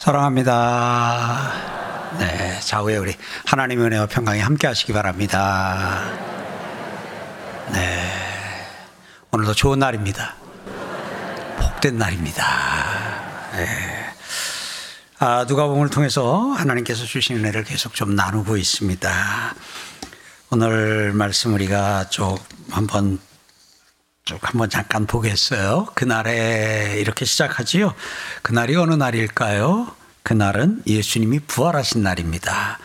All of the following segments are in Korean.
사랑합니다. 네, 좌우에 우리 하나님의 은혜와 평강이 함께 하시기 바랍니다. 네, 오늘도 좋은 날입니다. 복된 날입니다. 네. 아, 누가 복음을 통해서 하나님께서 주신 은혜를 계속 좀 나누고 있습니다. 오늘 말씀 우리가 좀 한번 쭉 한번 잠깐 보겠어요. 그날에 이렇게 시작하지요. 그날이 어느 날일까요? 그날은 예수님이 부활하신 날입니다.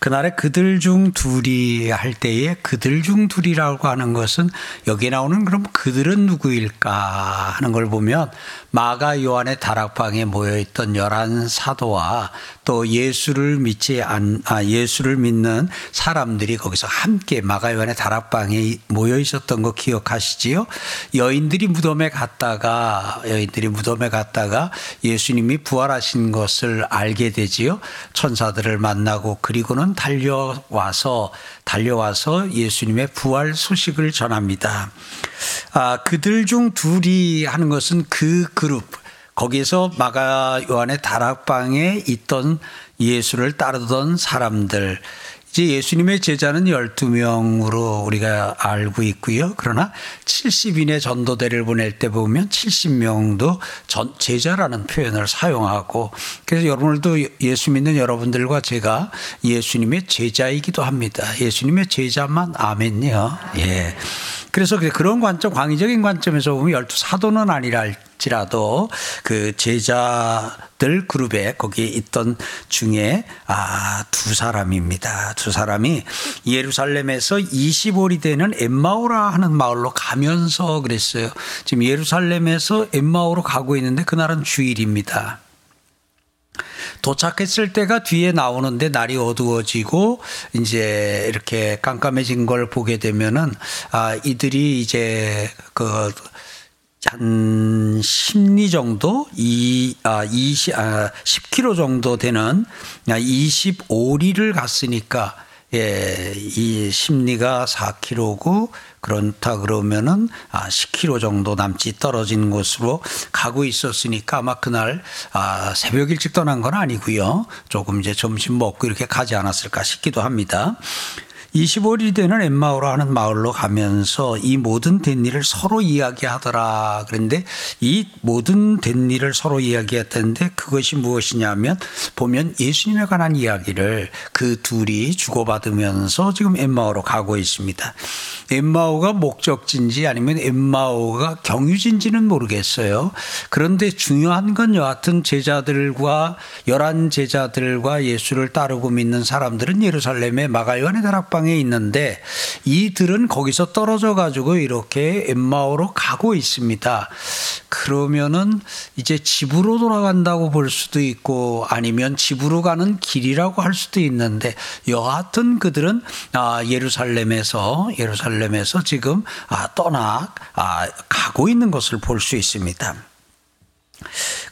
그날에 그들 중 둘이 할 때에 그들 중 둘이라고 하는 것은 여기 나오는 그럼 그들은 누구일까 하는 걸 보면 마가 요한의 다락방에 모여 있던 열한 사도와 또 예수를 믿지 않, 아, 예수를 믿는 사람들이 거기서 함께 마가 요한의 다락방에 모여 있었던 거 기억하시지요? 여인들이 무덤에 갔다가 여인들이 무덤에 갔다가 예수님이 부활하신 것을 알게 되지요. 천사들을 만나고 그리고는 달려와서 달려와서 예수님의 부활 소식을 전합니다. 아, 그들 중 둘이 하는 것은 그 그룹, 거기에서 마가 요한의 다락방에 있던 예수를 따르던 사람들, 이제 예수님의 제자는 12명으로 우리가 알고 있고요. 그러나 70인의 전도대를 보낼 때 보면 70명도 전, 제자라는 표현을 사용하고 그래서 여러분들도 예수 믿는 여러분들과 제가 예수님의 제자이기도 합니다. 예수님의 제자만 아멘요. 예. 그래서 그런 관점, 광의적인 관점에서 보면 열두 사도는 아니랄지라도 그 제자들 그룹에 거기에 있던 중에 아, 두 사람입니다. 두 사람이 예루살렘에서 25리 되는 엠마오라 하는 마을로 가면서 그랬어요. 지금 예루살렘에서 엠마오로 가고 있는데 그날은 주일입니다. 도착했을 때가 뒤에 나오는데 날이 어두워지고 이제 이렇게 깜깜해진 걸 보게 되면은 아 이들이 이제 그 한 10리 정도, 이, 아, 20, 아, 10km 정도 되는 25리를 갔으니까, 예, 이 심리가 4km고, 그렇다 그러면은 아 10km 정도 남짓 떨어진 곳으로 가고 있었으니까 아마 그날 아 새벽 일찍 떠난 건 아니고요. 조금 이제 점심 먹고 이렇게 가지 않았을까 싶기도 합니다. 25일이 되는 엠마오라 하는 마을로 가면서 이 모든 된 일을 서로 이야기하더라. 그런데 이 모든 된 일을 서로 이야기했던데 그것이 무엇이냐면 보면 예수님에 관한 이야기를 그 둘이 주고받으면서 지금 엠마오로 가고 있습니다. 엠마오가 목적지인지 아니면 엠마오가 경유지인지는 모르겠어요. 그런데 중요한 건 여하튼 제자들과 열한 제자들과 예수를 따르고 믿는 사람들은 예루살렘의 마가요한의 다락방 에 있는데 이들은 거기서 떨어져 가지고 이렇게 엠마오로 가고 있습니다. 그러면은 이제 집으로 돌아간다고 볼 수도 있고 아니면 집으로 가는 길이라고 할 수도 있는데 여하튼 그들은 아 예루살렘에서 예루살렘에서 지금 아 떠나 아 가고 있는 것을 볼 수 있습니다.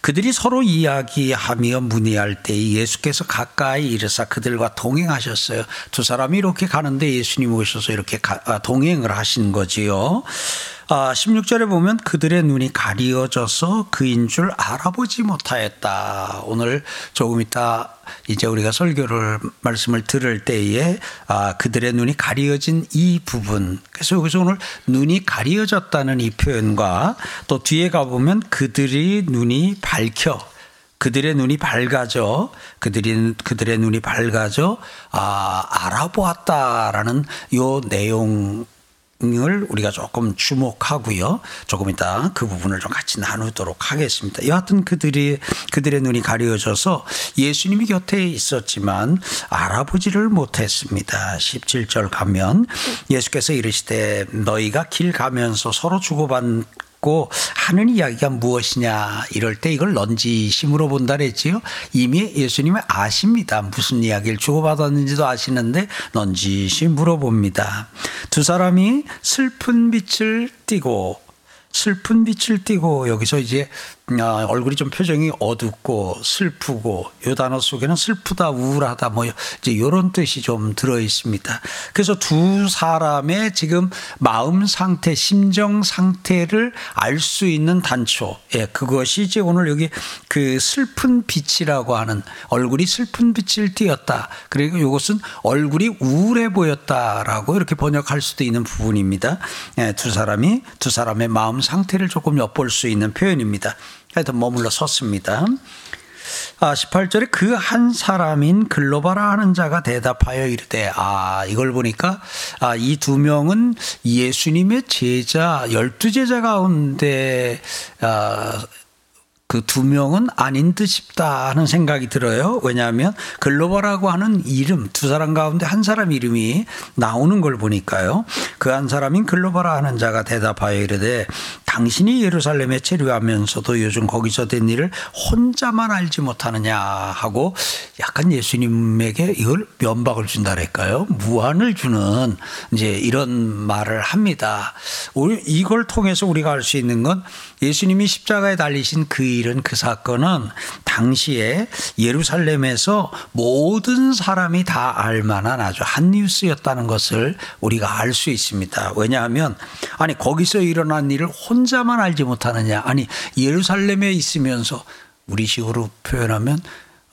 그들이 서로 이야기하며 문의할 때 예수께서 가까이 이르사 그들과 동행하셨어요. 두 사람이 이렇게 가는데 예수님 오셔서 이렇게 아, 동행을 하신 거지요. 아, 16절에 보면 그들의 눈이 가리어져서 그인 줄 알아보지 못하였다. 오늘 조금 이따 이제 우리가 설교를 말씀을 들을 때에 아, 그들의 눈이 가리어진 이 부분. 그래서 여기서 오늘 눈이 가리어졌다는 이 표현과 또 뒤에 가 보면 그들이 눈이 밝혀 그들의 눈이 밝아져 그들이 그들의 눈이 밝아져 아 알아보았다라는 요 내용 을 우리가 조금 주목하고요. 조금 이따 그 부분을 좀 같이 나누도록 하겠습니다. 여하튼 그들이 그들의 눈이 가려져서 예수님이 곁에 있었지만 알아보지를 못했습니다. 17절 가면 예수께서 이르시되 너희가 길 가면서 서로 주고받 고 하는 이야기가 무엇이냐 이럴 때 이걸 넌지심으로 본다 그랬지요. 이미 예수님은 아십니다. 무슨 이야기를 주고받았는지도 아시는데 넌지시 물어봅니다. 두 사람이 슬픈 빛을 띠고 슬픈 빛을 띠고 여기서 이제 아, 얼굴이 좀 표정이 어둡고 슬프고 요 단어 속에는 슬프다 우울하다 뭐 이제 이런 뜻이 좀 들어 있습니다. 그래서 두 사람의 지금 마음 상태, 심정 상태를 알 수 있는 단초. 예, 그것이 이제 오늘 여기 그 슬픈 빛이라고 하는 얼굴이 슬픈 빛을 띄었다. 그리고 이것은 얼굴이 우울해 보였다라고 이렇게 번역할 수도 있는 부분입니다. 예, 두 사람이 두 사람의 마음 상태를 조금 엿볼 수 있는 표현입니다. 하여튼 머물러 섰습니다. 아, 18절에 그 한 사람인 글로바라 하는 자가 대답하여 이르되 아 이걸 보니까 아, 이 두 명은 예수님의 제자 열두 제자 가운데 아, 그두 명은 아닌 듯 싶다 하는 생각이 들어요. 왜냐하면 글로벌하고 하는 이름 두 사람 가운데 한 사람 이름이 나오는 걸 보니까요. 그 한 사람인 글로벌 하는 자가 대답하여 이르되 당신이 예루살렘에 체류하면서도 요즘 거기서 된 일을 혼자만 알지 못하느냐 하고 약간 예수님에게 이걸 면박을 준다랄까요? 무한을 주는 이제 이런 말을 합니다. 이걸 통해서 우리가 알 수 있는 건 예수님이 십자가에 달리신 그 일은 그 사건은 당시에 예루살렘에서 모든 사람이 다 알만한 아주 한 뉴스였다는 것을 우리가 알 수 있습니다. 왜냐하면 아니 거기서 일어난 일을 혼자 만 알지 못하느냐. 아니 예루살렘에 있으면서 우리식으로 표현하면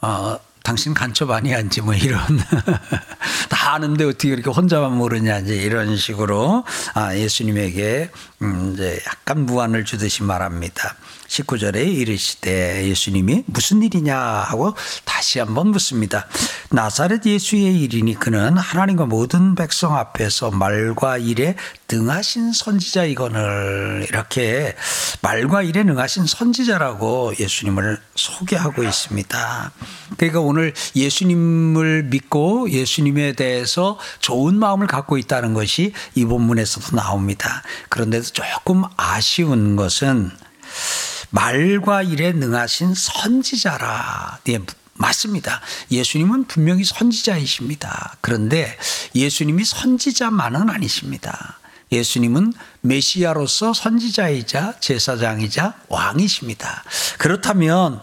어, 당신 간첩 아니야인지 뭐 이런. 다 아는데 어떻게 이렇게 혼자만 모르냐 이제 이런 식으로 아 예수님에게 음 이제 약간 무안을 주듯이 말합니다. 19절에 이르시되 예수님이 무슨 일이냐 하고 다시 한번 묻습니다. 나사렛 예수의 일이니 그는 하나님과 모든 백성 앞에서 말과 일에 능하신 선지자이거늘 이렇게 말과 일에 능하신 선지자라고 예수님을 소개하고 있습니다. 그러니까 오늘 예수님을 믿고 예수님에 대해서 좋은 마음을 갖고 있다는 것이 이 본문에서도 나옵니다. 그런데도 조금 아쉬운 것은 말과 일에 능하신 선지자라. 네, 맞습니다. 예수님은 분명히 선지자이십니다. 그런데 예수님이 선지자만은 아니십니다. 예수님은 메시아로서 선지자이자 제사장이자 왕이십니다. 그렇다면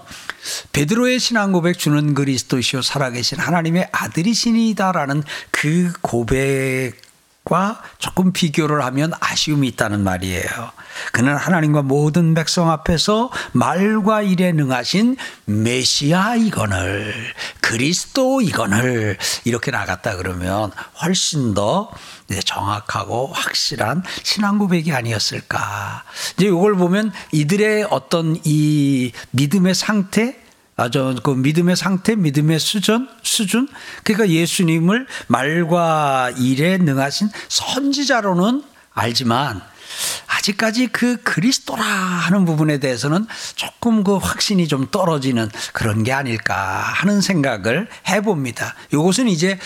베드로의 신앙 고백 주는 그리스도시요 살아계신 하나님의 아들이시니다라는 그 고백 과 조금 비교를 하면 아쉬움이 있다는 말이에요. 그는 하나님과 모든 백성 앞에서 말과 일에 능하신 메시아 이건을 그리스도 이건을 이렇게 나갔다 그러면 훨씬 더 정확하고 확실한 신앙 고백이 아니었을까. 이제 이걸 보면 이들의 어떤 이 믿음의 상태 아주 그 믿음의 상태, 믿음의 수준, 수준. 그러니까 예수님을 말과 일에 능하신 선지자로는 알지만 아직까지 그 그리스도라 하는 부분에 대해서는 조금 그 확신이 좀 떨어지는 그런 게 아닐까 하는 생각을 해봅니다. 이것은 이제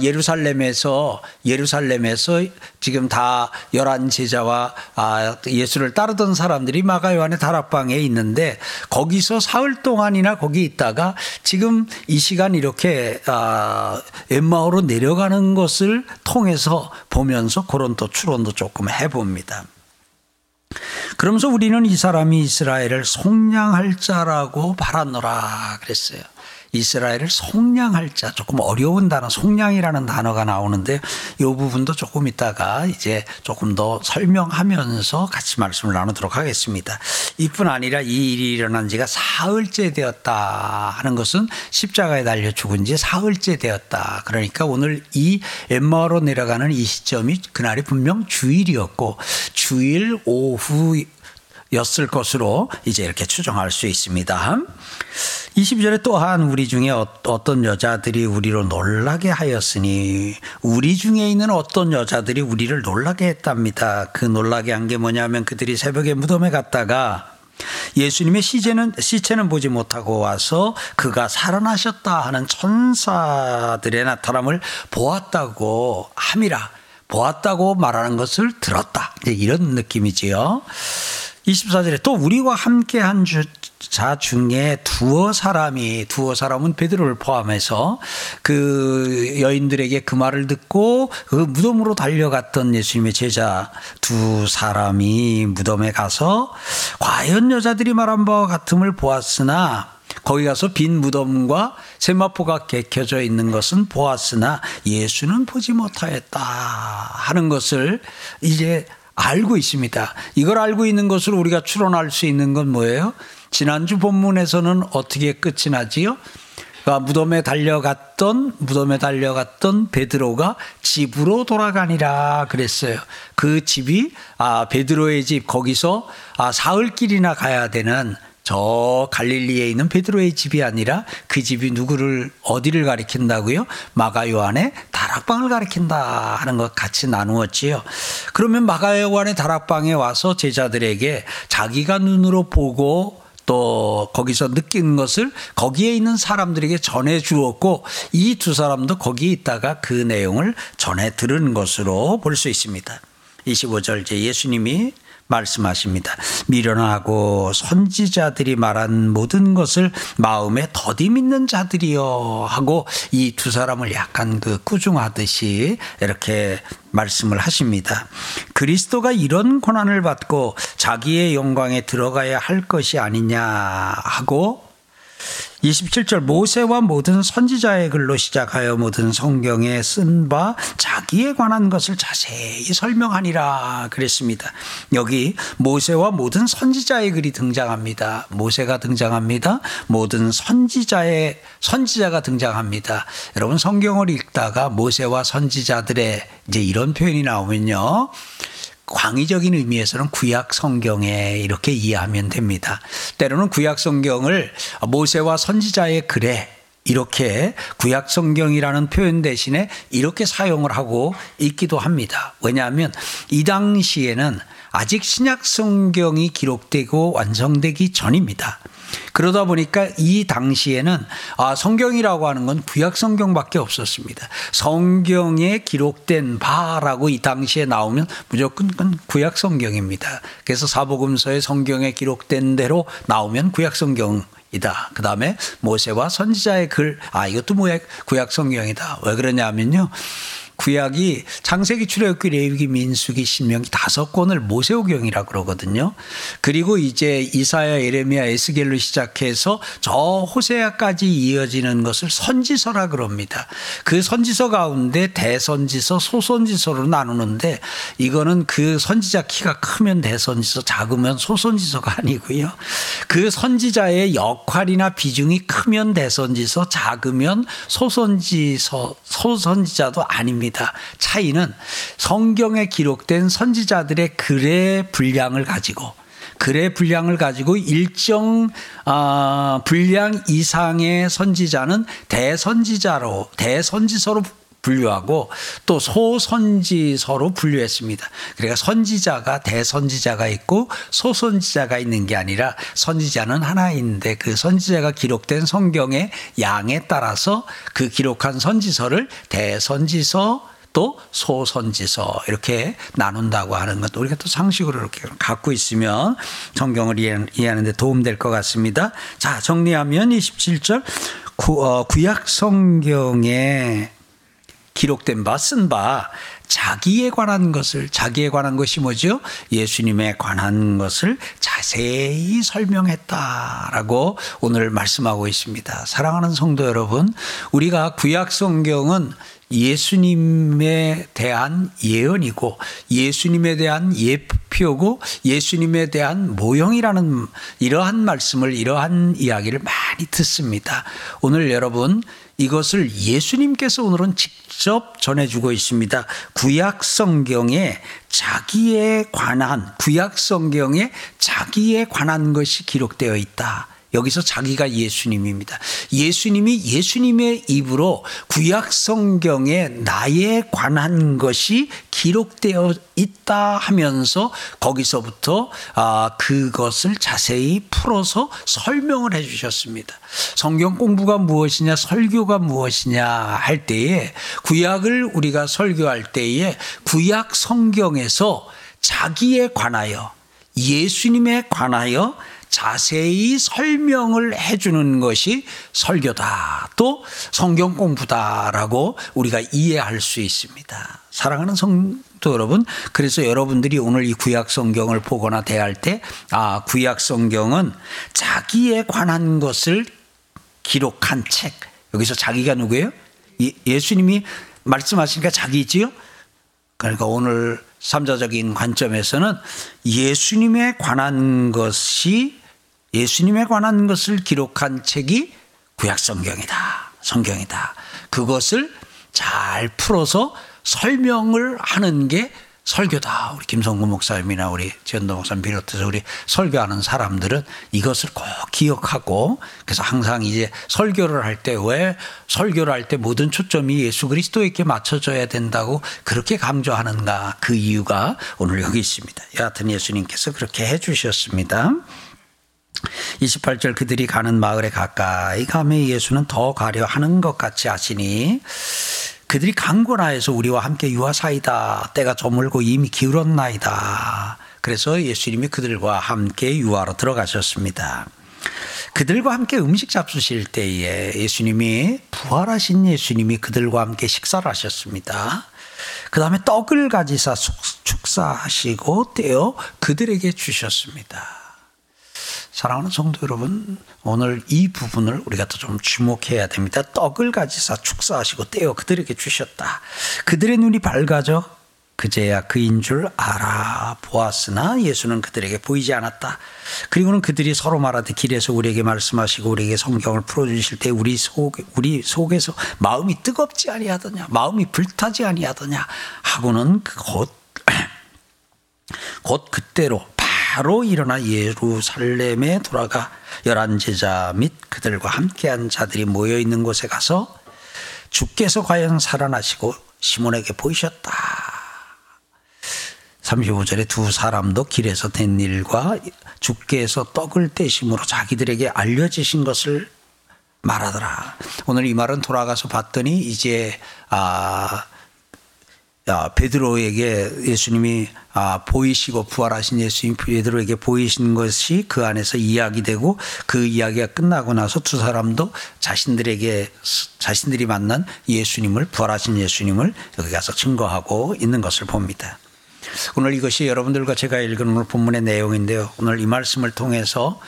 예루살렘에서 예루살렘에서 지금 다 열한 제자와 아, 예수를 따르던 사람들이 마가 요한의 다락방에 있는데 거기서 사흘 동안이나 거기 있다가 지금 이 시간 이렇게 아, 엠마오로 내려가는 것을 통해서 보면서 그런 또 추론도 조금 해봅니다. 그러면서 우리는 이 사람이 이스라엘을 속량할 자라고 바라노라 그랬어요. 이스라엘을 속량할 자 조금 어려운 단어 속량이라는 단어가 나오는데 이 부분도 조금 있다가 이제 조금 더 설명하면서 같이 말씀을 나누도록 하겠습니다. 이뿐 아니라 이 일이 일어난 지가 사흘째 되었다 하는 것은 십자가에 달려 죽은 지 사흘째 되었다. 그러니까 오늘 이 엠마로 내려가는 이 시점이 그날이 분명 주일이었고 주일 오후 였을 것으로 이제 이렇게 추정할 수 있습니다. 22절에 또한 우리 중에 어, 어떤 여자들이 우리로 놀라게 하였으니 우리 중에 있는 어떤 여자들이 우리를 놀라게 했답니다. 그 놀라게 한 게 뭐냐면 그들이 새벽에 무덤에 갔다가 예수님의 시체는, 시체는 보지 못하고 와서 그가 살아나셨다 하는 천사들의 나타남을 보았다고 함이라. 보았다고 말하는 것을 들었다. 이런 느낌이지요. 24절에 또 우리와 함께 한 주, 자 중에 두어 사람이 두어 사람은 베드로를 포함해서 그 여인들에게 그 말을 듣고 그 무덤으로 달려갔던 예수님의 제자 두 사람이 무덤에 가서 과연 여자들이 말한 바와 같음을 보았으나 거기 가서 빈 무덤과 세마포가 개켜져 있는 것은 보았으나 예수는 보지 못하였다 하는 것을 이제 알고 있습니다. 이걸 알고 있는 것으로 우리가 추론할 수 있는 건 뭐예요? 지난주 본문에서는 어떻게 끝이 나지요? 그러니까 무덤에 달려갔던 무덤에 달려갔던 베드로가 집으로 돌아가니라 그랬어요. 그 집이 아 베드로의 집 거기서 아 사흘 길이나 가야 되는 저 갈릴리에 있는 베드로의 집이 아니라 그 집이 누구를 어디를 가리킨다고요? 마가 요한의 다락방을 가리킨다 하는 것 같이 나누었지요. 그러면 마가 요한의 다락방에 와서 제자들에게 자기가 눈으로 보고 또 거기서 느낀 것을 거기에 있는 사람들에게 전해 주었고 이 두 사람도 거기에 있다가 그 내용을 전해 들은 것으로 볼 수 있습니다. 25절 제 예수님이 말씀하십니다. 미련하고 선지자들이 말한 모든 것을 마음에 더디 믿는 자들이요 하고 이 두 사람을 약간 그 꾸중하듯이 이렇게 말씀을 하십니다. 그리스도가 이런 고난을 받고 자기의 영광에 들어가야 할 것이 아니냐 하고 27절 모세와 모든 선지자의 글로 시작하여 모든 성경에 쓴 바 자기에 관한 것을 자세히 설명하니라 그랬습니다. 여기 모세와 모든 선지자의 글이 등장합니다. 모세가 등장합니다. 모든 선지자의 선지자가 등장합니다. 여러분 성경을 읽다가 모세와 선지자들의 이제 이런 표현이 나오면요. 광의적인 의미에서는 구약 성경에 이렇게 이해하면 됩니다. 때로는 구약 성경을 모세와 선지자의 글에 이렇게 구약 성경이라는 표현 대신에 이렇게 사용을 하고 있기도 합니다. 왜냐하면 이 당시에는 아직 신약 성경이 기록되고 완성되기 전입니다. 그러다 보니까 이 당시에는 아, 성경이라고 하는 건 구약 성경밖에 없었습니다. 성경에 기록된 바라고 이 당시에 나오면 무조건 구약 성경입니다. 그래서 사복음서에 성경에 기록된 대로 나오면 구약 성경 이다. 그 다음에 모세와 선지자의 글, 아, 이것도 뭐야, 구약 성경이다. 왜 그러냐면요. 구약이 창세기 출애굽기 레위기 민수기 신명기 다섯 권을 모세오경이라 그러거든요. 그리고 이제 이사야 예레미야 에스겔로 시작해서 저 호세아까지 이어지는 것을 선지서라 그럽니다. 그 선지서 가운데 대선지서 소선지서로 나누는데 이거는 그 선지자 키가 크면 대선지서 작으면 소선지서가 아니고요. 그 선지자의 역할이나 비중이 크면 대선지서 작으면 소선지서 소선지자도 아닙니다. 있습니다. 차이는 성경에 기록된 선지자들의 글의 분량을 가지고 글의 분량을 가지고 일정 어, 분량 이상의 선지자는 대선지자로 대선지서로 분류하고 또 소선지서로 분류했습니다. 그러니까 선지자가 대선지자가 있고 소선지자가 있는 게 아니라 선지자는 하나인데 그 선지자가 기록된 성경의 양에 따라서 그 기록한 선지서를 대선지서 또 소선지서 이렇게 나눈다고 하는 것도 우리가 또 상식으로 이렇게 갖고 있으면 성경을 이해하는 데 도움될 것 같습니다. 자, 정리하면 27절 구, 어, 구약 성경에 기록된 바, 쓴 바, 자기에 관한 것을, 자기에 관한 것이 뭐죠? 예수님에 관한 것을 자세히 설명했다라고 오늘 말씀하고 있습니다. 사랑하는 성도 여러분, 우리가 구약 성경은 예수님에 대한 예언이고 예수님에 대한 예표고 예수님에 대한 모형이라는 이러한 말씀을 이러한 이야기를 많이 듣습니다. 오늘 여러분 이것을 예수님께서 오늘은 직접 전해주고 있습니다. 구약 성경에 자기에 관한, 구약 성경에 자기에 관한 것이 기록되어 있다. 여기서 자기가 예수님입니다. 예수님이 예수님의 입으로 구약 성경에 나에 관한 것이 기록되어 있다 하면서 거기서부터 아 그것을 자세히 풀어서 설명을 해 주셨습니다. 성경 공부가 무엇이냐, 설교가 무엇이냐 할 때에 구약을 우리가 설교할 때에 구약 성경에서 자기에 관하여 예수님에 관하여 자세히 설명을 해주는 것이 설교다. 또 성경 공부다라고 우리가 이해할 수 있습니다. 사랑하는 성도 여러분, 그래서 여러분들이 오늘 이 구약 성경을 보거나 대할 때, 아, 구약 성경은 자기에 관한 것을 기록한 책. 여기서 자기가 누구예요? 예수님이 말씀하시니까 자기지요? 그러니까 오늘 삼자적인 관점에서는 예수님에 관한 것이 예수님에 관한 것을 기록한 책이 구약 성경이다. 성경이다. 그것을 잘 풀어서 설명을 하는 게 설교다. 우리 김성구 목사님이나 우리 지현도 목사님 비롯해서 우리 설교하는 사람들은 이것을 꼭 기억하고 그래서 항상 이제 설교를 할 때 왜 설교를 할 때 모든 초점이 예수 그리스도에게 맞춰져야 된다고 그렇게 강조하는가 그 이유가 오늘 여기 있습니다. 여하튼 예수님께서 그렇게 해 주셨습니다. 28절 그들이 가는 마을에 가까이 가매 예수는 더 가려 하는 것 같이 하시니 그들이 강권하여서 우리와 함께 유하사이다. 때가 저물고 이미 기울었나이다. 그래서 예수님이 그들과 함께 유하로 들어가셨습니다. 그들과 함께 음식 잡수실 때에 예수님이 부활하신 예수님이 그들과 함께 식사를 하셨습니다. 그 다음에 떡을 가지사 축사하시고 떼어 그들에게 주셨습니다. 사랑하는 성도 여러분, 오늘 이 부분을 우리가 또 좀 주목해야 됩니다. 떡을 가지사 축사하시고 떼어 그들에게 주셨다. 그들의 눈이 밝아져 그제야 그인 줄 알아보았으나 예수는 그들에게 보이지 않았다. 그리고는 그들이 서로 말하되 길에서 우리에게 말씀하시고 우리에게 성경을 풀어주실 때 우리 속 우리 속에서 마음이 뜨겁지 아니하더냐, 마음이 불타지 아니하더냐 하고는 곧 곧 그때로 바로 일어나 예루살렘에 돌아가 열한 제자 및 그들과 함께한 자들이 모여 있는 곳에 가서 주께서 과연 살아나시고 시몬에게 보이셨다. 35절에 두 사람도 길에서 된 일과 주께서 떡을 떼심으로 자기들에게 알려지신 것을 말하더라. 오늘 이 말은 돌아가서 봤더니 이제 아 베드로에게 예수님이 아, 보이시고 부활하신 예수님 베드로에게 보이신 것이 그 안에서 이야기되고 그 이야기가 끝나고 나서 두 사람도 자신들에게 자신들이 만난 예수님을 부활하신 예수님을 여기 가서 증거하고 있는 것을 봅니다. 오늘 이것이 여러분들과 제가 읽은 오늘 본문의 내용인데요. 오늘 이 말씀을 통해서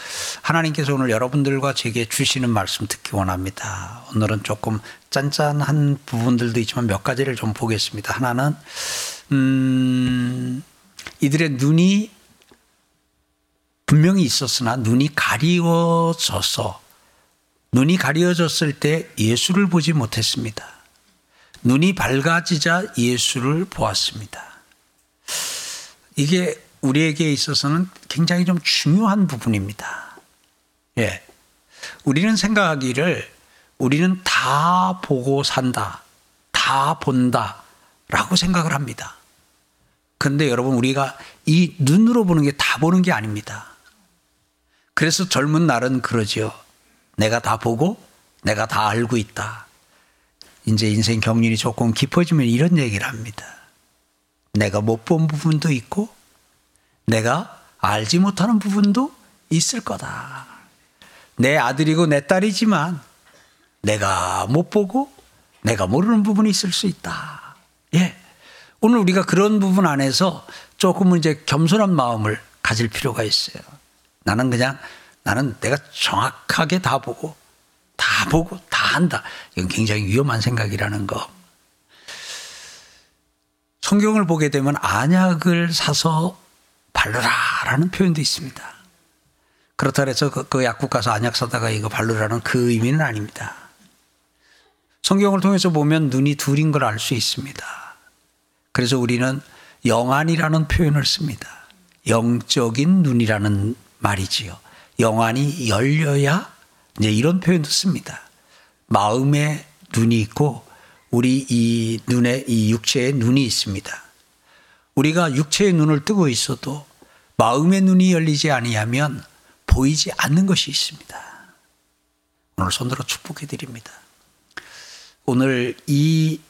하나님께서 오늘 여러분들과 제게 주시는 말씀 듣기 원합니다. 오늘은 조금 짠짠한 부분들도 있지만 몇 가지를 좀 보겠습니다. 하나는 음, 이들의 눈이 분명히 있었으나 눈이 가리워져서 눈이 가리워졌을 때 예수를 보지 못했습니다. 눈이 밝아지자 예수를 보았습니다. 이게 우리에게 있어서는 굉장히 좀 중요한 부분입니다. 예. 우리는 생각하기를 우리는 다 보고 산다. 다 본다. 라고 생각을 합니다. 근데 여러분, 우리가 이 눈으로 보는 게 다 보는 게 아닙니다. 그래서 젊은 날은 그러지요. 내가 다 보고 내가 다 알고 있다. 이제 인생 경륜이 조금 깊어지면 이런 얘기를 합니다. 내가 못 본 부분도 있고 내가 알지 못하는 부분도 있을 거다. 내 아들이고 내 딸이지만 내가 못 보고 내가 모르는 부분이 있을 수 있다. 예. 오늘 우리가 그런 부분 안에서 조금은 이제 겸손한 마음을 가질 필요가 있어요. 나는 그냥 나는 내가 정확하게 다 보고 다 보고 다 한다. 이건 굉장히 위험한 생각이라는 거. 성경을 보게 되면 안약을 사서 바르라라는 표현도 있습니다. 그렇다 해서 그, 그 약국 가서 안약 사다가 이거 바르라는 그 의미는 아닙니다. 성경을 통해서 보면 눈이 둘인 걸 알 수 있습니다. 그래서 우리는 영안이라는 표현을 씁니다. 영적인 눈이라는 말이지요. 영안이 열려야 이제 이런 표현도 씁니다. 마음에 눈이 있고 우리 이 눈에 이 육체에 눈이 있습니다. 우리가 육체의 눈을 뜨고 있어도 마음의 눈이 열리지 아니하면 보이지 않는 것이 있습니다. 오늘 손들어 축복해 드립니다. 오늘 이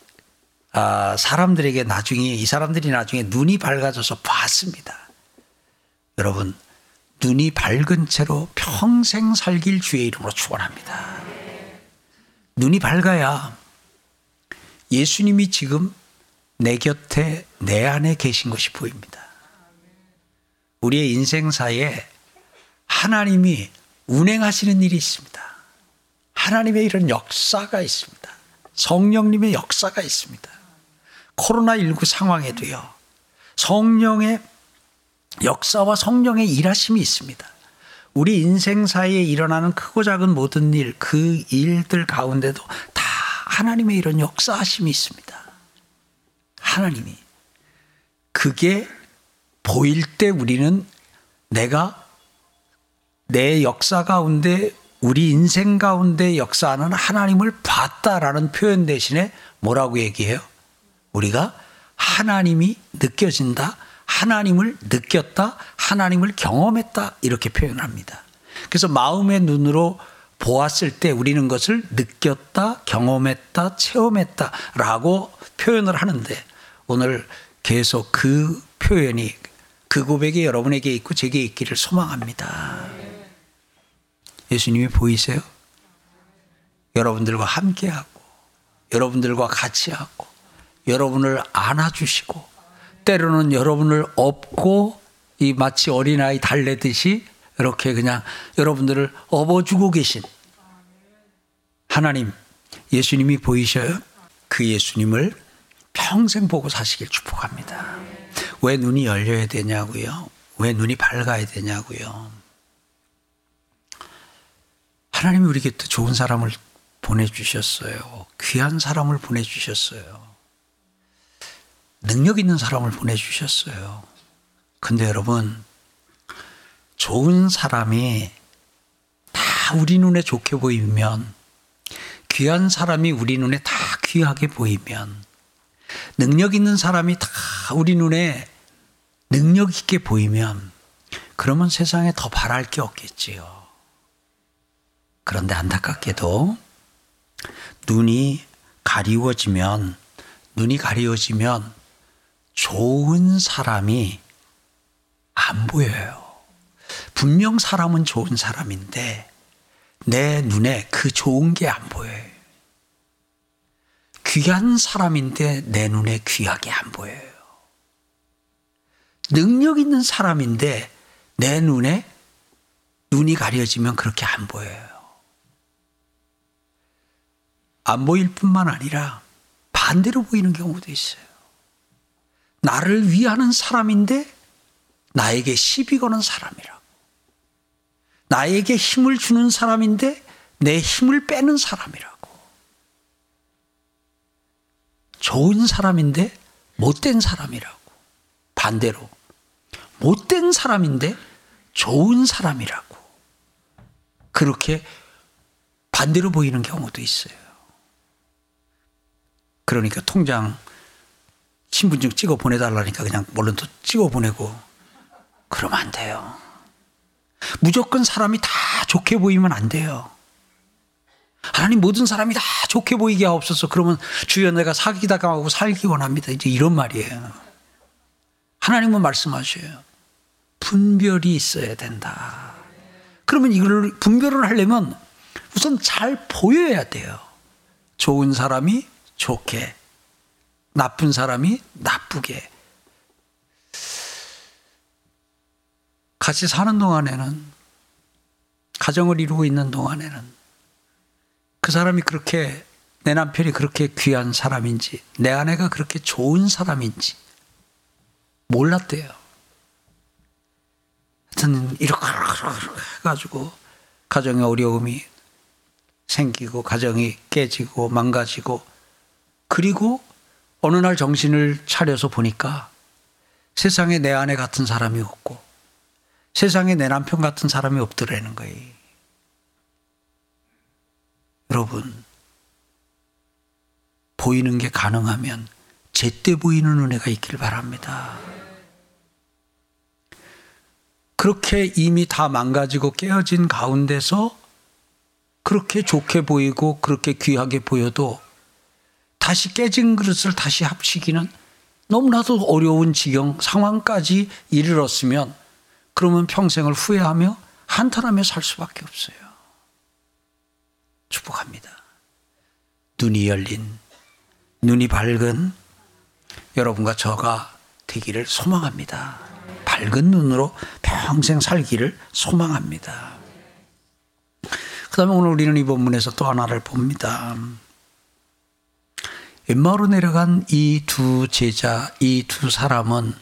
아, 사람들에게 나중에 이 사람들이 나중에 눈이 밝아져서 봤습니다. 여러분 눈이 밝은 채로 평생 살길 주의 이름으로 축원합니다. 눈이 밝아야 예수님이 지금 내 곁에 내 안에 계신 것이 보입니다. 우리의 인생사에 하나님이 운행하시는 일이 있습니다. 하나님의 이런 역사가 있습니다. 성령님의 역사가 있습니다. 코로나19 상황에도요. 성령의 역사와 성령의 일하심이 있습니다. 우리 인생사에 일어나는 크고 작은 모든 일, 그 일들 가운데도 다 하나님의 이런 역사하심이 있습니다. 하나님이. 그게 보일 때 우리는 내가 내 역사 가운데 우리 인생 가운데 역사하는 하나님을 봤다라는 표현 대신에 뭐라고 얘기해요? 우리가 하나님이 느껴진다. 하나님을 느꼈다. 하나님을 경험했다. 이렇게 표현합니다. 그래서 마음의 눈으로 보았을 때 우리는 것을 느꼈다, 경험했다, 체험했다 라고 표현을 하는데 오늘 계속 그 표현이 그 고백이 여러분에게 있고 제게 있기를 소망합니다. 예수님이 보이세요? 여러분들과 함께하고, 여러분들과 같이 하고, 여러분을 안아주시고, 때로는 여러분을 업고, 이 마치 어린아이 달래듯이 이렇게 그냥 여러분들을 업어주고 계신 하나님, 예수님이 보이셔요? 그 예수님을 평생 보고 사시길 축복합니다. 왜 눈이 열려야 되냐고요? 왜 눈이 밝아야 되냐고요? 하나님이 우리 곁에 좋은 사람을 보내주셨어요. 귀한 사람을 보내주셨어요. 능력 있는 사람을 보내주셨어요. 근데 여러분, 좋은 사람이 다 우리 눈에 좋게 보이면, 귀한 사람이 우리 눈에 다 귀하게 보이면, 능력 있는 사람이 다 우리 눈에 능력 있게 보이면, 그러면 세상에 더 바랄 게 없겠지요. 그런데 안타깝게도 눈이 가리워지면 눈이 가리워지면 좋은 사람이 안 보여요. 분명 사람은 좋은 사람인데 내 눈에 그 좋은 게 안 보여요. 귀한 사람인데 내 눈에 귀하게 안 보여요. 능력 있는 사람인데 내 눈에 눈이 가려지면 그렇게 안 보여요. 안 보일 뿐만 아니라 반대로 보이는 경우도 있어요. 나를 위하는 사람인데 나에게 시비 거는 사람이라고. 나에게 힘을 주는 사람인데 내 힘을 빼는 사람이라고. 좋은 사람인데 못된 사람이라고. 반대로. 못된 사람인데 좋은 사람이라고. 그렇게 반대로 보이는 경우도 있어요. 그러니까 통장 신분증 찍어 보내달라니까 그냥 물론 또 찍어 보내고 그러면 안 돼요. 무조건 사람이 다 좋게 보이면 안 돼요. 하나님 모든 사람이 다 좋게 보이게 하옵소서. 그러면 주여 내가 사기다 가고 살기 원합니다. 이제 이런 말이에요. 하나님은 말씀하셔요. 분별이 있어야 된다. 그러면 이걸 분별을 하려면 우선 잘 보여야 돼요. 좋은 사람이 좋게, 나쁜 사람이 나쁘게. 같이 사는 동안에는, 가정을 이루고 있는 동안에는, 그 사람이 그렇게, 내 남편이 그렇게 귀한 사람인지, 내 아내가 그렇게 좋은 사람인지, 몰랐대요. 하여튼, 이렇게, 해가지고, 가정에 어려움이 생기고, 가정이 깨지고, 망가지고, 그리고 어느 날 정신을 차려서 보니까 세상에 내 아내 같은 사람이 없고 세상에 내 남편 같은 사람이 없더라는 거예요. 여러분, 보이는 게 가능하면 제때 보이는 은혜가 있길 바랍니다. 그렇게 이미 다 망가지고 깨어진 가운데서 그렇게 좋게 보이고 그렇게 귀하게 보여도 다시 깨진 그릇을 다시 합치기는 너무나도 어려운 지경 상황까지 이르렀으면 그러면 평생을 후회하며 한탄하며 살 수밖에 없어요. 축복합니다. 눈이 열린, 눈이 밝은 여러분과 저가 되기를 소망합니다. 밝은 눈으로 평생 살기를 소망합니다. 그 다음에 오늘 우리는 이 본문에서 또 하나를 봅니다. 엠마로 내려간 이 두 제자, 이 두 사람은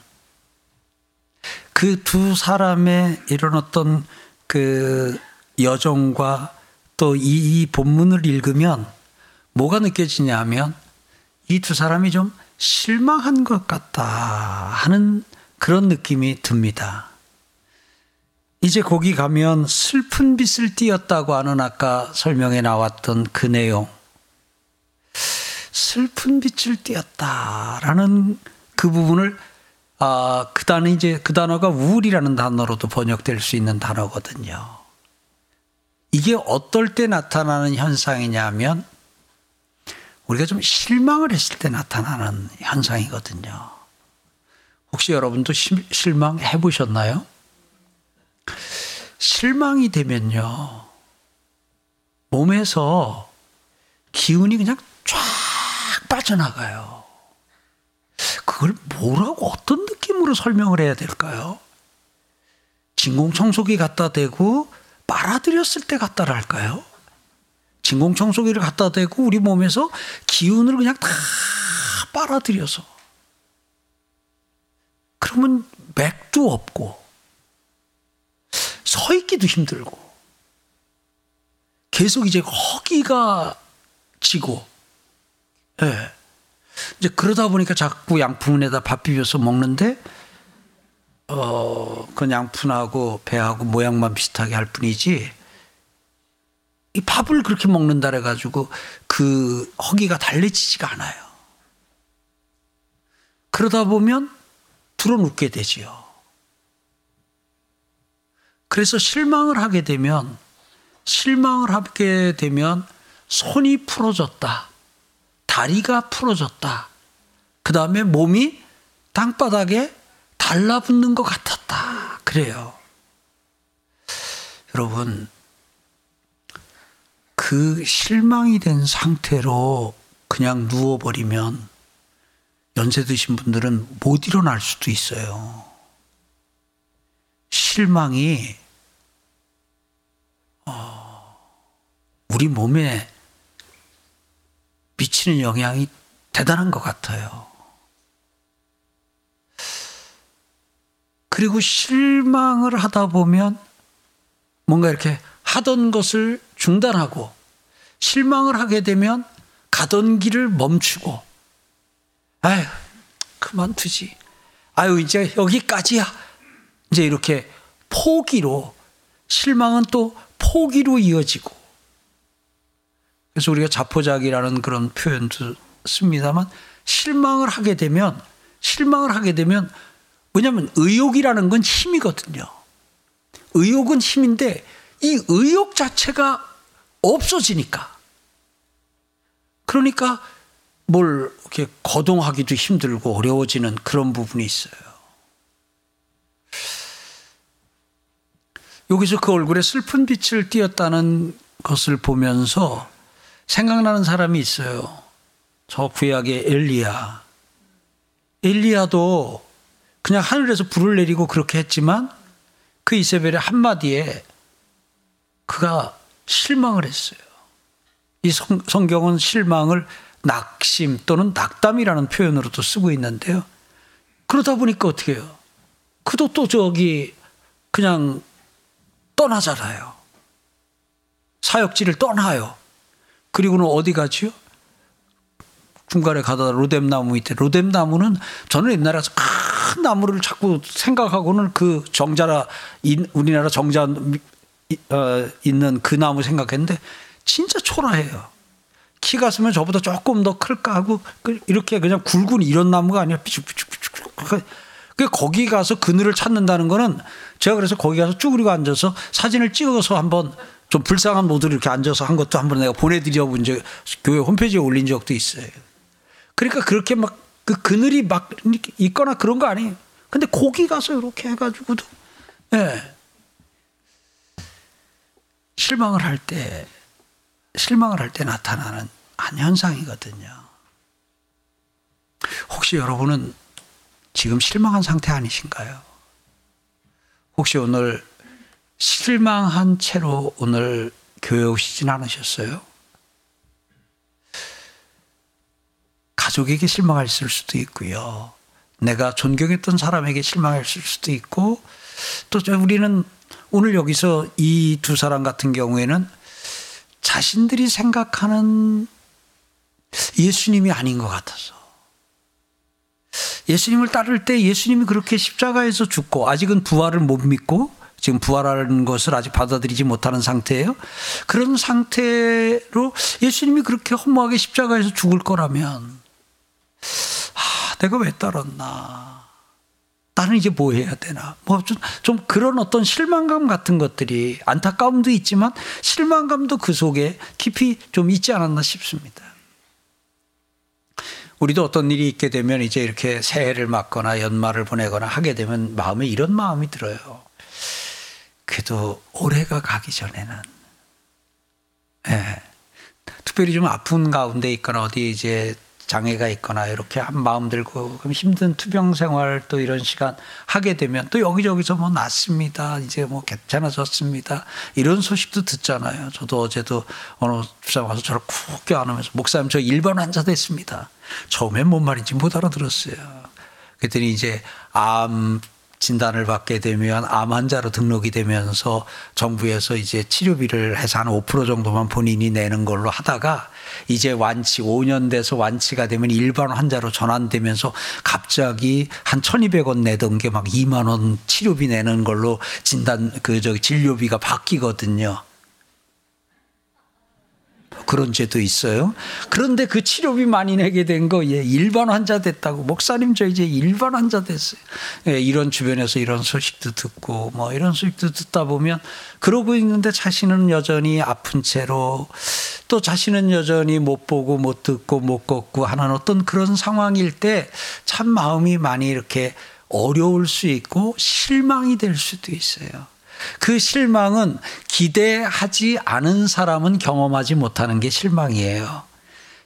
그 두 사람의 이런 어떤 그 여정과 또 이 본문을 읽으면 뭐가 느껴지냐 하면 이 두 사람이 좀 실망한 것 같다 하는 그런 느낌이 듭니다. 이제 거기 가면 슬픈 빛을 띄었다고 하는 아까 설명에 나왔던 그 내용. 슬픈 빛을 띄었다라는 그 부분을 아, 그 단어 이제 그 단어가 우울이라는 단어로도 번역될 수 있는 단어거든요. 이게 어떨 때 나타나는 현상이냐면 우리가 좀 실망을 했을 때 나타나는 현상이거든요. 혹시 여러분도 실망해 보셨나요? 실망이 되면요. 몸에서 기운이 그냥 쫙 빠져나가요. 그걸 뭐라고 어떤 느낌으로 설명을 해야 될까요? 진공청소기 갖다 대고 빨아들였을 때 갖다라 할까요? 진공청소기를 갖다 대고 우리 몸에서 기운을 그냥 다 빨아들여서 그러면 맥도 없고 서 있기도 힘들고 계속 이제 허기가 지고 예. 네. 이제 그러다 보니까 자꾸 양푼에다 밥 비벼서 먹는데 어, 그 양푼하고 배하고 모양만 비슷하게 할 뿐이지 이 밥을 그렇게 먹는다 해가지고 그 허기가 달래지지가 않아요. 그러다 보면 들어눕게 되지요. 그래서 실망을 하게 되면 실망을 하게 되면 손이 풀어졌다. 다리가 풀어졌다. 그 다음에 몸이 땅바닥에 달라붙는 것 같았다. 그래요. 여러분, 그 실망이 된 상태로 그냥 누워버리면 연세 드신 분들은 못 일어날 수도 있어요. 실망이 어, 우리 몸에 미치는 영향이 대단한 것 같아요. 그리고 실망을 하다 보면 뭔가 이렇게 하던 것을 중단하고 실망을 하게 되면 가던 길을 멈추고 아유 그만두지. 아유 이제 여기까지야. 이제 이렇게 포기로 실망은 또 포기로 이어지고 그래서 우리가 자포자기라는 그런 표현도 씁니다만 실망을 하게 되면 실망을 하게 되면 왜냐하면 의욕이라는 건 힘이거든요. 의욕은 힘인데 이 의욕 자체가 없어지니까 그러니까 뭘 이렇게 거동하기도 힘들고 어려워지는 그런 부분이 있어요. 여기서 그 얼굴에 슬픈 빛을 띄었다는 것을 보면서 생각나는 사람이 있어요. 저 구약의 엘리야. 엘리야도 그냥 하늘에서 불을 내리고 그렇게 했지만 그 이세벨의 한마디에 그가 실망을 했어요. 이 성, 성경은 실망을 낙심 또는 낙담이라는 표현으로도 쓰고 있는데요. 그러다 보니까 어떻게 해요? 그도 또 저기 그냥 떠나잖아요. 사역지를 떠나요. 그리고는 어디 가지요? 중간에 가다 로뎀 나무 밑에 로뎀 나무는 저는 옛날에 큰 나무를 자꾸 생각하고는 그 정자라 우리나라 정자 어, 있는 그 나무 생각했는데 진짜 초라해요. 키가 쓰면 저보다 조금 더 클까 하고 그 이렇게 그냥 굵은 이런 나무가 아니라 삐죽삐죽삐죽. 그 거기 가서 그늘을 찾는다는 거는 제가 그래서 거기 가서 쭈그리고 앉아서 사진을 찍어서 한번 좀 불쌍한 모드로 이렇게 앉아서 한 것도 한번 내가 보내드려 본 적, 교회 홈페이지에 올린 적도 있어요. 그러니까 그렇게 막 그 그늘이 막 있거나 그런 거 아니에요. 근데 거기 가서 이렇게 해가지고도 네. 실망을 할 때, 실망을 할 때 나타나는 한 현상이거든요. 혹시 여러분은 지금 실망한 상태 아니신가요? 혹시 오늘 실망한 채로 오늘 교회 오시진 않으셨어요? 가족에게 실망했을 수도 있고요. 내가 존경했던 사람에게 실망했을 수도 있고 또 우리는 오늘 여기서 이 두 사람 같은 경우에는 자신들이 생각하는 예수님이 아닌 것 같아서 예수님을 따를 때 예수님이 그렇게 십자가에서 죽고 아직은 부활을 못 믿고 지금 부활하는 것을 아직 받아들이지 못하는 상태예요. 그런 상태로 예수님이 그렇게 허무하게 십자가에서 죽을 거라면 아, 내가 왜 따랐나? 나는 이제 뭐 해야 되나? 뭐좀 좀 그런 어떤 실망감 같은 것들이 안타까움도 있지만 실망감도 그 속에 깊이 좀 있지 않았나 싶습니다. 우리도 어떤 일이 있게 되면 이제 이렇게 새해를 맞거나 연말을 보내거나 하게 되면 마음에 이런 마음이 들어요. 그래도 올해가 가기 전에는, 예. 특별히 좀 아픈 가운데 있거나 어디 이제 장애가 있거나 이렇게 한 마음 들고 그럼 힘든 투병 생활 또 이런 시간 하게 되면 또 여기저기서 뭐 낫습니다. 이제 뭐 괜찮아졌습니다. 이런 소식도 듣잖아요. 저도 어제도 어느 주사 와서 저를 쿡 껴안으면서 목사님 저 일반 환자 됐습니다. 처음엔 뭔 말인지 못 알아들었어요. 그랬더니 이제 암 진단을 받게 되면 암 환자로 등록이 되면서 정부에서 이제 치료비를 해서 한 5% 정도만 본인이 내는 걸로 하다가 이제 완치 5년 돼서 완치가 되면 일반 환자로 전환되면서 갑자기 한 1,200원 내던 게 막 2만 원 치료비 내는 걸로 진단 그 저기 진료비가 바뀌거든요. 그런 죄도 있어요. 그런데 그 치료비 많이 내게 된 거, 예, 일반 환자 됐다고. 목사님, 저 이제 일반 환자 됐어요. 예, 이런 주변에서 이런 소식도 듣고, 뭐 이런 소식도 듣다 보면, 그러고 있는데 자신은 여전히 아픈 채로, 또 자신은 여전히 못 보고, 못 듣고, 못 걷고 하는 어떤 그런 상황일 때, 참 마음이 많이 이렇게 어려울 수 있고, 실망이 될 수도 있어요. 그 실망은 기대하지 않은 사람은 경험하지 못하는 게 실망이에요.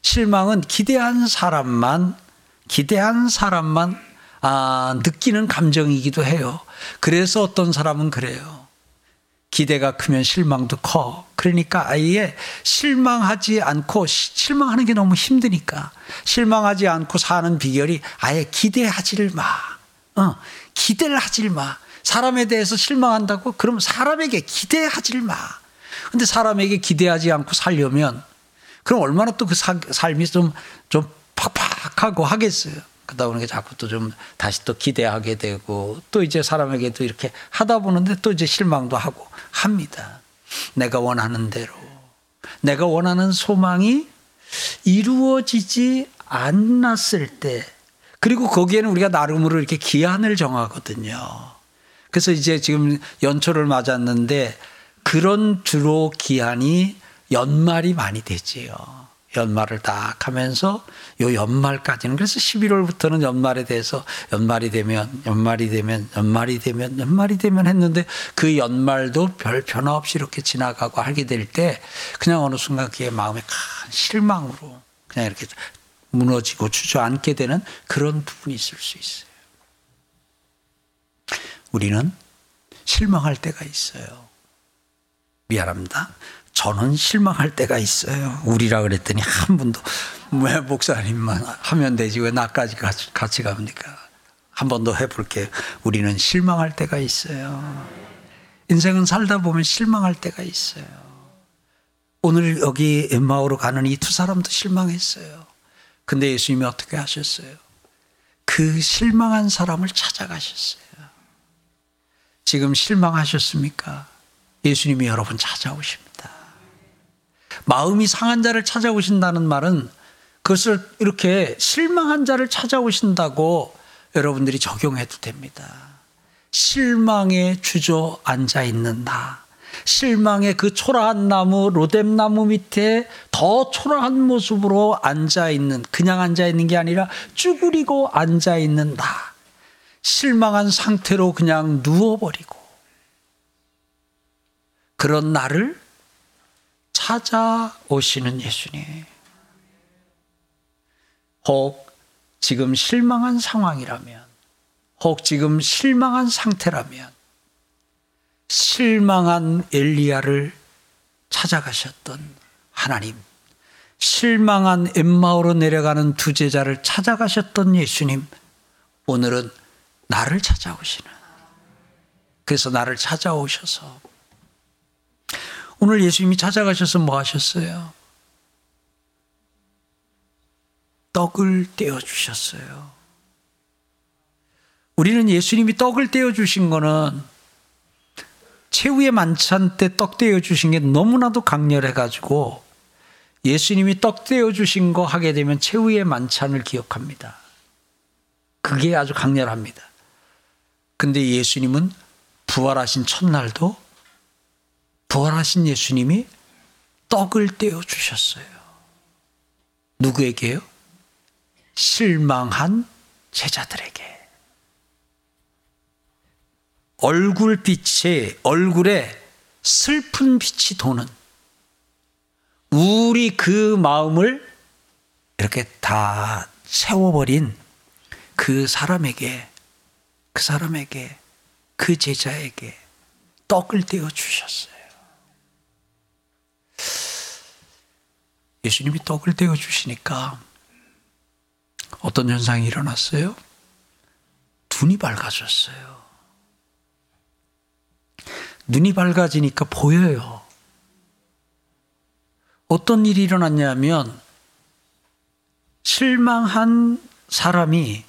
실망은 기대한 사람만, 기대한 사람만 아, 느끼는 감정이기도 해요. 그래서 어떤 사람은 그래요. 기대가 크면 실망도 커. 그러니까 아예 실망하지 않고 실망하는 게 너무 힘드니까 실망하지 않고 사는 비결이 아예 기대하지를 마. 어, 기대를 하질 마. 사람에 대해서 실망한다고? 그럼 사람에게 기대하지 마. 근데 사람에게 기대하지 않고 살려면 그럼 얼마나 또 그 삶이 좀, 좀 팍팍하고 하겠어요. 그러다 보니까 자꾸 또 좀 다시 또 기대하게 되고 또 이제 사람에게도 이렇게 하다 보는데 또 이제 실망도 하고 합니다. 내가 원하는 대로. 내가 원하는 소망이 이루어지지 않았을 때 그리고 거기에는 우리가 나름으로 이렇게 기한을 정하거든요. 그래서 이제 지금 연초를 맞았는데 그런 주로 기한이 연말이 많이 되지요. 연말을 딱 하면서 요 연말까지는 그래서 11월부터는 연말에 대해서 연말이 되면 연말이 되면 연말이 되면 연말이 되면 했는데 그 연말도 별 변화 없이 이렇게 지나가고 하게 될 때 그냥 어느 순간 그게 마음에 큰 실망으로 그냥 이렇게 무너지고 주저앉게 되는 그런 부분이 있을 수 있어요. 우리는 실망할 때가 있어요. 미안합니다. 저는 실망할 때가 있어요. 우리라 그랬더니 한 분도 왜 목사님만 하면 되지 왜 나까지 같이, 같이 갑니까? 한 번 더 해볼게요. 우리는 실망할 때가 있어요. 인생은 살다 보면 실망할 때가 있어요. 오늘 여기 엠마오로 가는 이 두 사람도 실망했어요. 근데 예수님이 어떻게 하셨어요? 그 실망한 사람을 찾아가셨어요. 지금 실망하셨습니까? 예수님이 여러분 찾아오십니다. 마음이 상한 자를 찾아오신다는 말은 그것을 이렇게 실망한 자를 찾아오신다고 여러분들이 적용해도 됩니다. 실망에 주저앉아 있는 나. 실망의 그 초라한 나무, 로뎀나무 밑에 더 초라한 모습으로 앉아 있는, 그냥 앉아 있는 게 아니라 쭈그리고 앉아 있는 나. 실망한 상태로 그냥 누워버리고 그런 나를 찾아오시는 예수님. 혹 지금 실망한 상황이라면, 혹 지금 실망한 상태라면, 실망한 엘리야를 찾아가셨던 하나님, 실망한 엠마오로 내려가는 두 제자를 찾아가셨던 예수님, 오늘은 나를 찾아오시는. 그래서 나를 찾아오셔서 오늘 예수님이 찾아가셔서 뭐 하셨어요? 떡을 떼어 주셨어요. 우리는 예수님이 떡을 떼어 주신 거는 최후의 만찬 때 떡 떼어 주신 게 너무나도 강렬해 가지고 예수님이 떡 떼어 주신 거 하게 되면 최후의 만찬을 기억합니다. 그게 아주 강렬합니다. 근데 예수님은 부활하신 첫날도 부활하신 예수님이 떡을 떼어 주셨어요. 누구에게요? 실망한 제자들에게. 얼굴빛에, 얼굴에 슬픈 빛이 도는 우리 그 마음을 이렇게 다 세워버린 그 사람에게, 그 사람에게, 그 제자에게 떡을 떼어 주셨어요. 예수님이 떡을 떼어 주시니까 어떤 현상이 일어났어요? 눈이 밝아졌어요. 눈이 밝아지니까 보여요. 어떤 일이 일어났냐면 실망한 사람이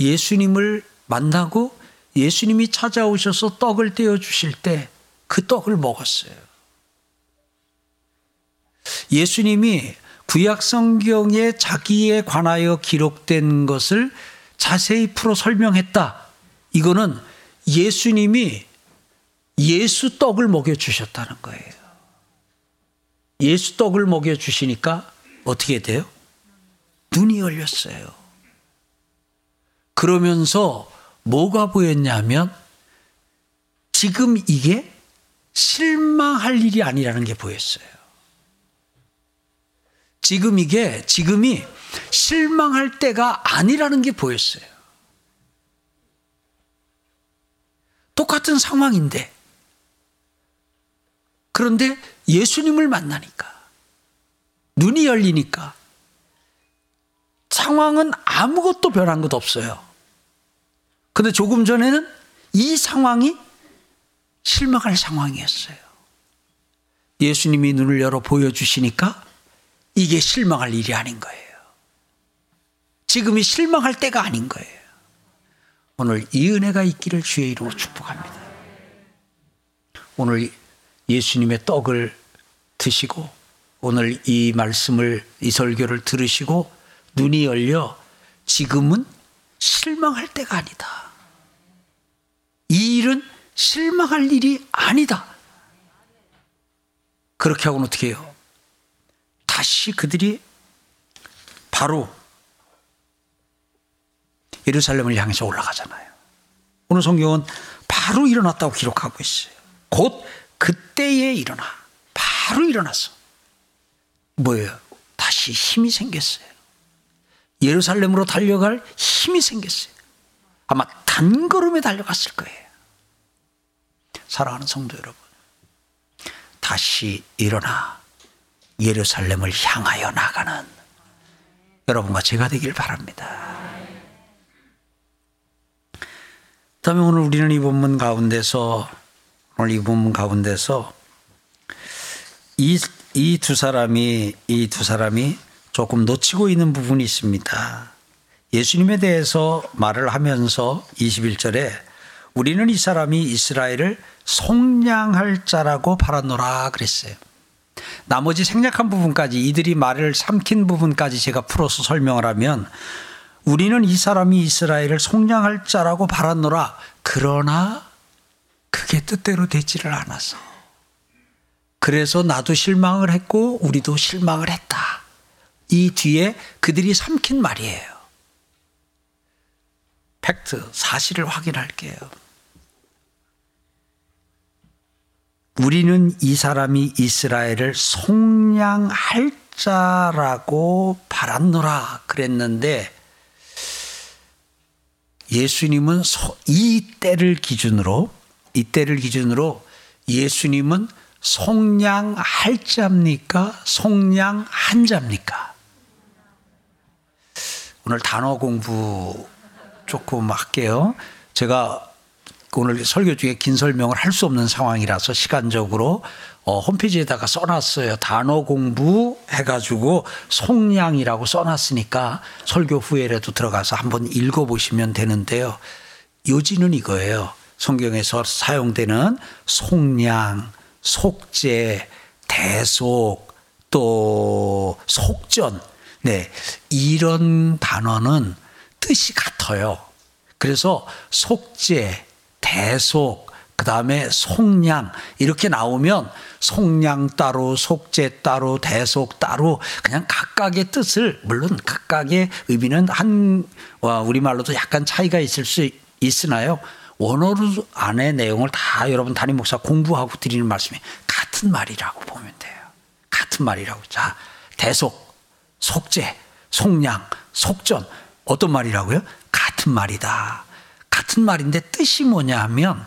예수님을 만나고 예수님이 찾아오셔서 떡을 떼어 주실 때 그 떡을 먹었어요. 예수님이 구약 성경에 자기에 관하여 기록된 것을 자세히 풀어 설명했다. 이거는 예수님이 예수 떡을 먹여 주셨다는 거예요. 예수 떡을 먹여 주시니까 어떻게 돼요? 눈이 열렸어요. 그러면서 뭐가 보였냐면 지금 이게 실망할 일이 아니라는 게 보였어요. 지금 이게 지금이 실망할 때가 아니라는 게 보였어요. 똑같은 상황인데 그런데 예수님을 만나니까 눈이 열리니까 상황은 아무것도 변한 것 없어요. 근데 조금 전에는 이 상황이 실망할 상황이었어요. 예수님이 눈을 열어 보여주시니까 이게 실망할 일이 아닌 거예요. 지금이 실망할 때가 아닌 거예요. 오늘 이 은혜가 있기를 주의 이름으로 축복합니다. 오늘 예수님의 떡을 드시고 오늘 이 말씀을 이 설교를 들으시고 눈이 열려 지금은 실망할 때가 아니다. 이 일은 실망할 일이 아니다. 그렇게 하고는 어떻게 해요? 다시 그들이 바로 예루살렘을 향해서 올라가잖아요. 오늘 성경은 바로 일어났다고 기록하고 있어요. 곧 그때에 일어나. 바로 일어났어. 뭐예요? 다시 힘이 생겼어요. 예루살렘으로 달려갈 힘이 생겼어요. 아마 단걸음에 달려갔을 거예요. 사랑하는 성도 여러분. 다시 일어나 예루살렘을 향하여 나가는 여러분과 제가 되길 바랍니다. 다음에 오늘 우리는 이 본문 가운데서 오늘 이 본문 가운데서 이 이 두 사람이 이 두 사람이 조금 놓치고 있는 부분이 있습니다. 예수님에 대해서 말을 하면서 21절에 우리는 이 사람이 이스라엘을 속량할 자라고 바라노라 그랬어요. 나머지 생략한 부분까지 이들이 말을 삼킨 부분까지 제가 풀어서 설명을 하면 우리는 이 사람이 이스라엘을 속량할 자라고 바랐노라. 그러나 그게 뜻대로 되지를 않아서. 그래서 나도 실망을 했고 우리도 실망을 했다. 이 뒤에 그들이 삼킨 말이에요. 팩트, 사실을 확인할게요. 우리는 이 사람이 이스라엘을 속량할 자라고 바랐노라 그랬는데 예수님은 이 때를 기준으로 이 때를 기준으로 예수님은 속량할 자입니까? 속량한 자입니까? 오늘 단어 공부 조금 할게요. 제가 오늘 설교 중에 긴 설명을 할 수 없는 상황이라서 시간적으로 어, 홈페이지에다가 써놨어요. 단어 공부 해가지고 속량이라고 써놨으니까 설교 후에라도 들어가서 한번 읽어보시면 되는데요. 요지는 이거예요. 성경에서 사용되는 속량, 속죄, 대속, 또 속전, 네, 이런 단어는 뜻이 같아요. 그래서 속죄, 대속, 그 다음에 속량 이렇게 나오면 속량 따로 속죄 따로 대속 따로 그냥 각각의 뜻을 물론 각각의 의미는 한 우리말로도 약간 차이가 있을 수 있으나요? 원어로 안에 내용을 다 여러분 담임 목사 공부하고 드리는 말씀이 같은 말이라고 보면 돼요. 같은 말이라고. 자 대속 속죄 속량 속전 어떤 말이라고요 같은 말이다 같은 말인데 뜻이 뭐냐 하면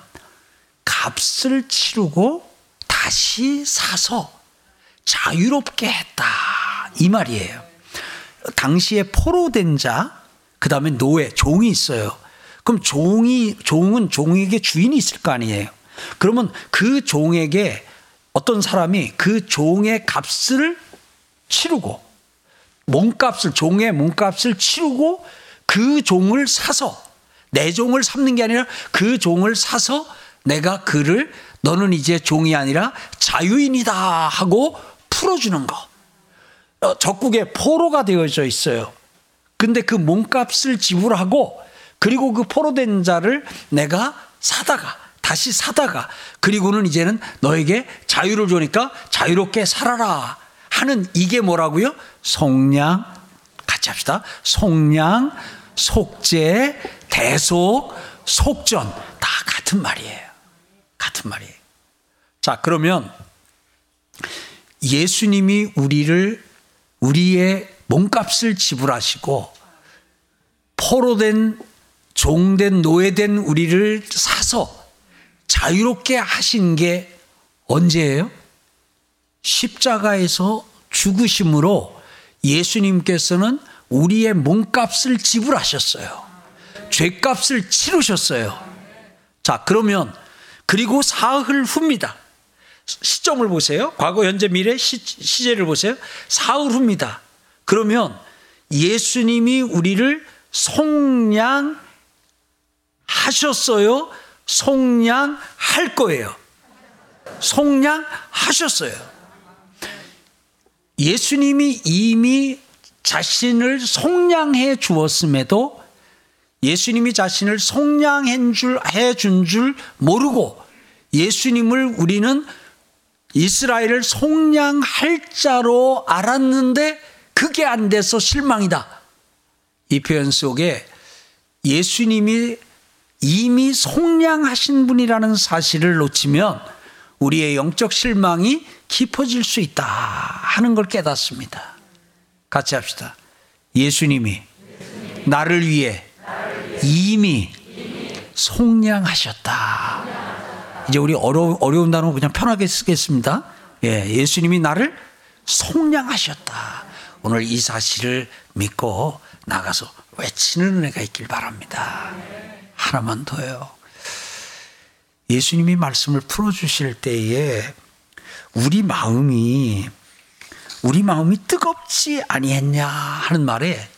값을 치르고 다시 사서 자유롭게 했다. 이 말이에요. 당시에 포로된 자, 그 다음에 노예, 종이 있어요. 그럼 종이, 종은 종에게 주인이 있을 거 아니에요. 그러면 그 종에게 어떤 사람이 그 종의 값을 치르고, 몸값을, 종의 몸값을 치르고 그 종을 사서, 내 종을 삼는 게 아니라 그 종을 사서 내가 그를 너는 이제 종이 아니라 자유인이다 하고 풀어주는 거. 어, 적국에 포로가 되어져 있어요. 근데 그 몸값을 지불하고 그리고 그 포로된 자를 내가 사다가 다시 사다가 그리고는 이제는 너에게 자유를 주니까 자유롭게 살아라 하는 이게 뭐라고요? 속량 같이 합시다. 속량, 속죄, 대속, 속전 다 같은 말이에요. 같은 말이에요. 자, 그러면 예수님이 우리를 우리의 몸값을 지불하시고 포로된 종된 노예된 우리를 사서 자유롭게 하신 게 언제예요? 십자가에서 죽으심으로 예수님께서는 우리의 몸값을 지불하셨어요. 죄값을 치르셨어요. 자, 그러면 그리고 사흘 후입니다. 시점을 보세요. 과거, 현재, 미래 시, 시제를 보세요. 사흘 후입니다. 그러면 예수님이 우리를 속량하셨어요? 속량할 거예요. 속량하셨어요. 예수님이 이미 자신을 속량해 주었음에도 예수님이 자신을 속량해 준 줄 모르고 예수님을 우리는 이스라엘을 속량할 자로 알았는데 그게 안 돼서 실망이다. 이 표현 속에 예수님이 이미 속량하신 분이라는 사실을 놓치면 우리의 영적 실망이 깊어질 수 있다 하는 걸 깨닫습니다. 같이 합시다. 예수님이 나를 위해 이미 속량하셨다. 이제 우리 어려, 어려운 단어 그냥 편하게 쓰겠습니다. 예, 예수님이 나를 속량하셨다. 오늘 이 사실을 믿고 나가서 외치는 은혜가 있길 바랍니다. 하나만 더요. 예수님이 말씀을 풀어주실 때에 우리 마음이 우리 마음이 뜨겁지 아니했냐 하는 말에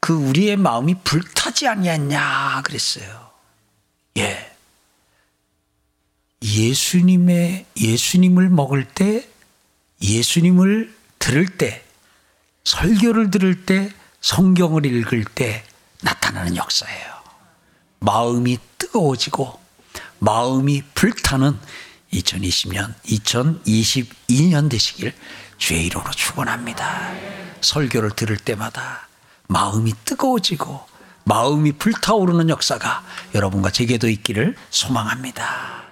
그 우리의 마음이 불타지 아니했냐 그랬어요. 예. 예수님의 예수님을 먹을 때 예수님을 들을 때 설교를 들을 때 성경을 읽을 때 나타나는 역사예요. 마음이 뜨거워지고 마음이 불타는 2020년, 2022년 되시길 주의 이름으로 축원합니다. 설교를 들을 때마다 마음이 뜨거워지고 마음이 불타오르는 역사가 여러분과 제게도 있기를 소망합니다.